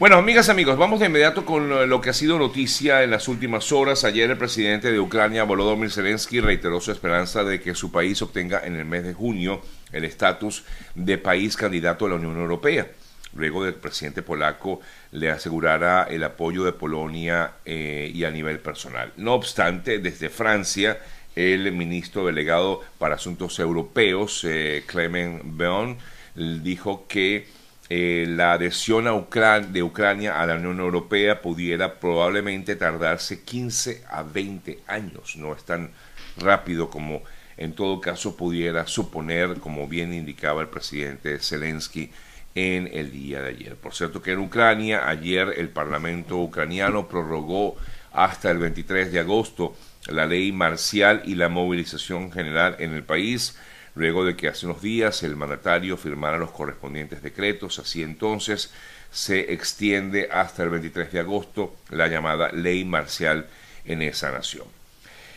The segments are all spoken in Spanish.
Bueno, amigas, amigos, vamos de inmediato con lo que ha sido noticia en las últimas horas. Ayer el presidente de Ucrania, Volodymyr Zelensky, reiteró su esperanza de que su país obtenga en el mes de junio el estatus de país candidato a la Unión Europea. Luego del presidente polaco le asegurara el apoyo de Polonia eh, y a nivel personal. No obstante, desde Francia, el ministro delegado para Asuntos Europeos, eh, Clement Beon, dijo que eh, la adhesión de Ucrania a la Unión Europea pudiera probablemente tardarse 15 a 20 años. No es tan rápido como en todo caso pudiera suponer, como bien indicaba el presidente Zelensky en el día de ayer. Por cierto que en Ucrania, ayer el Parlamento ucraniano prorrogó hasta el 23 de agosto la ley marcial y la movilización general en el país luego de que hace unos días el mandatario firmara los correspondientes decretos. Así entonces se extiende hasta el 23 de agosto la llamada ley marcial en esa nación.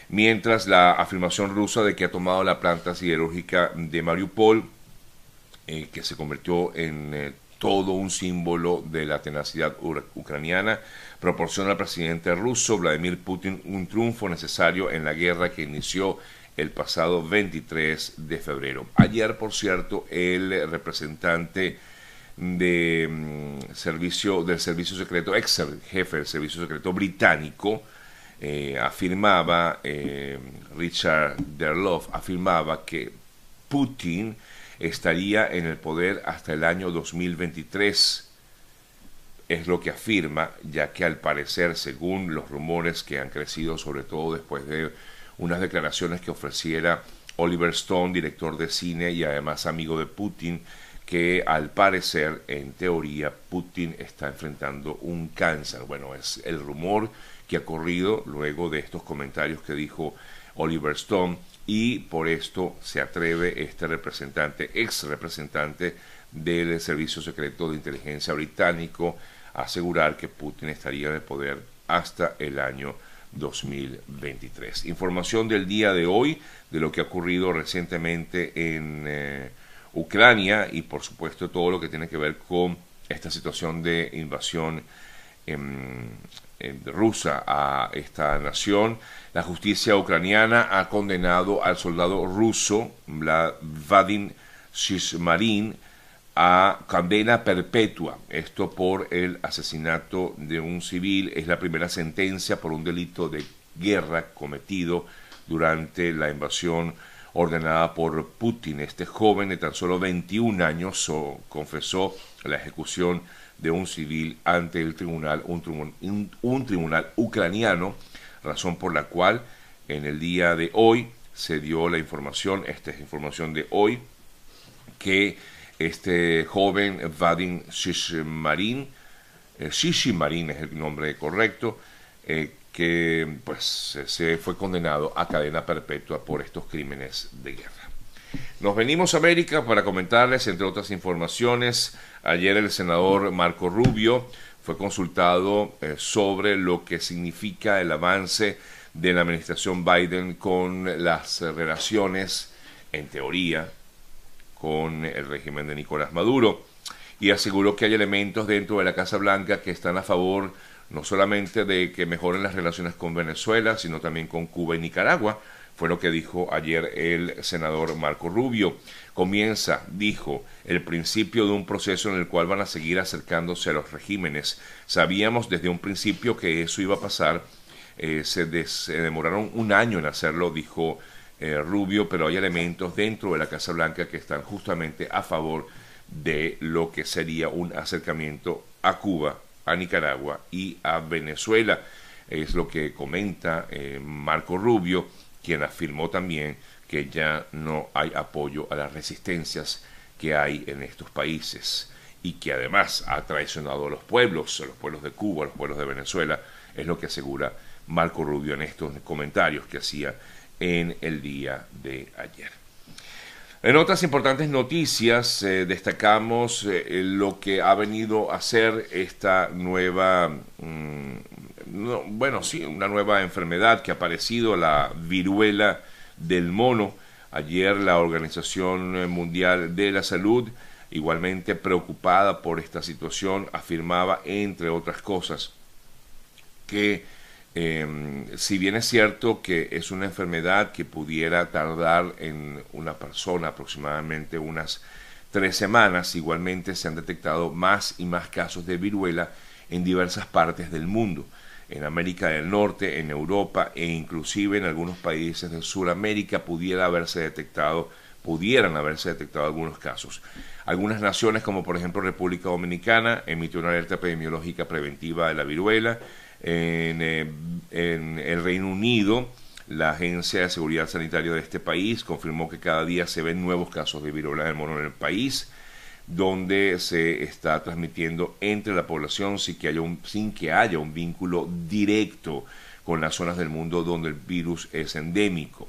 Mientras la afirmación rusa de que ha tomado la planta siderúrgica de Mariupol, eh, que se convirtió en eh, todo un símbolo de la tenacidad ucraniana, proporciona al presidente ruso Vladimir Putin un triunfo necesario en la guerra que inició el pasado 23 de febrero. Ayer, por cierto, el representante de, mm, servicio, del servicio secreto, ex jefe del servicio secreto británico, eh, afirmaba, eh, Richard Derloff afirmaba que Putin estaría en el poder hasta el año 2023. Es lo que afirma, ya que al parecer, según los rumores que han crecido, sobre todo después de unas declaraciones que ofreciera Oliver Stone, director de cine y además amigo de Putin, que al parecer, en teoría, Putin está enfrentando un cáncer. Bueno, es el rumor que ha corrido luego de estos comentarios que dijo Oliver Stone y por esto se atreve este representante, ex representante del Servicio Secreto de Inteligencia británico, a asegurar que Putin estaría en poder hasta el año 2023. Información del día de hoy de lo que ha ocurrido recientemente en eh, Ucrania y por supuesto todo lo que tiene que ver con esta situación de invasión rusa a esta nación. La justicia ucraniana ha condenado al soldado ruso Vadim Shishmarin a condena perpetua. Esto por el asesinato de un civil. Es la primera sentencia por un delito de guerra cometido durante la invasión ordenada por Putin. Este joven de tan solo 21 años confesó la ejecución de un civil ante el tribunal, un, un tribunal ucraniano, razón por la cual en el día de hoy se dio la información, esta es información de hoy, que este joven Vadim Shishimarin, eh, Shishimarin es el nombre correcto, eh, que pues se fue condenado a cadena perpetua por estos crímenes de guerra. Nos venimos a América para comentarles, entre otras informaciones, ayer el senador Marco Rubio fue consultado eh, sobre lo que significa el avance de la administración Biden con las relaciones, en teoría, con el régimen de Nicolás Maduro y aseguró que hay elementos dentro de la Casa Blanca que están a favor no solamente de que mejoren las relaciones con Venezuela, sino también con Cuba y Nicaragua. Fue lo que dijo ayer el senador Marco Rubio. Comienza, dijo, el principio de un proceso en el cual van a seguir acercándose a los regímenes. Sabíamos desde un principio que eso iba a pasar. Eh, se, se demoraron un año en hacerlo, dijo eh, Rubio, pero hay elementos dentro de la Casa Blanca que están justamente a favor de lo que sería un acercamiento a Cuba, a Nicaragua y a Venezuela. Es lo que comenta eh, Marco Rubio, quien afirmó también que ya no hay apoyo a las resistencias que hay en estos países y que además ha traicionado a los pueblos, a los pueblos de Cuba, a los pueblos de Venezuela, es lo que asegura Marco Rubio en estos comentarios que hacía en el día de ayer. En otras importantes noticias eh, destacamos eh, lo que ha venido a ser esta nueva, mm, bueno, sí, una nueva enfermedad que ha aparecido, la viruela del mono. Ayer la Organización Mundial de la Salud igualmente preocupada por esta situación, afirmaba, entre otras cosas, que em, si bien es cierto que es una enfermedad que pudiera tardar en una persona aproximadamente unas tres semanas, igualmente se han detectado más y más casos de viruela en diversas partes del mundo, en América del Norte, en Europa e inclusive en algunos países de Sudamérica pudiera haberse detectado, pudieran haberse detectado algunos casos. Algunas naciones, como por ejemplo República Dominicana, emitió una alerta epidemiológica preventiva de la viruela. En, eh, en el Reino Unido, la Agencia de Seguridad Sanitaria de este país confirmó que cada día se ven nuevos casos de viruela del mono en el país, donde se está transmitiendo entre la población sin que haya un vínculo directo con las zonas del mundo donde el virus es endémico.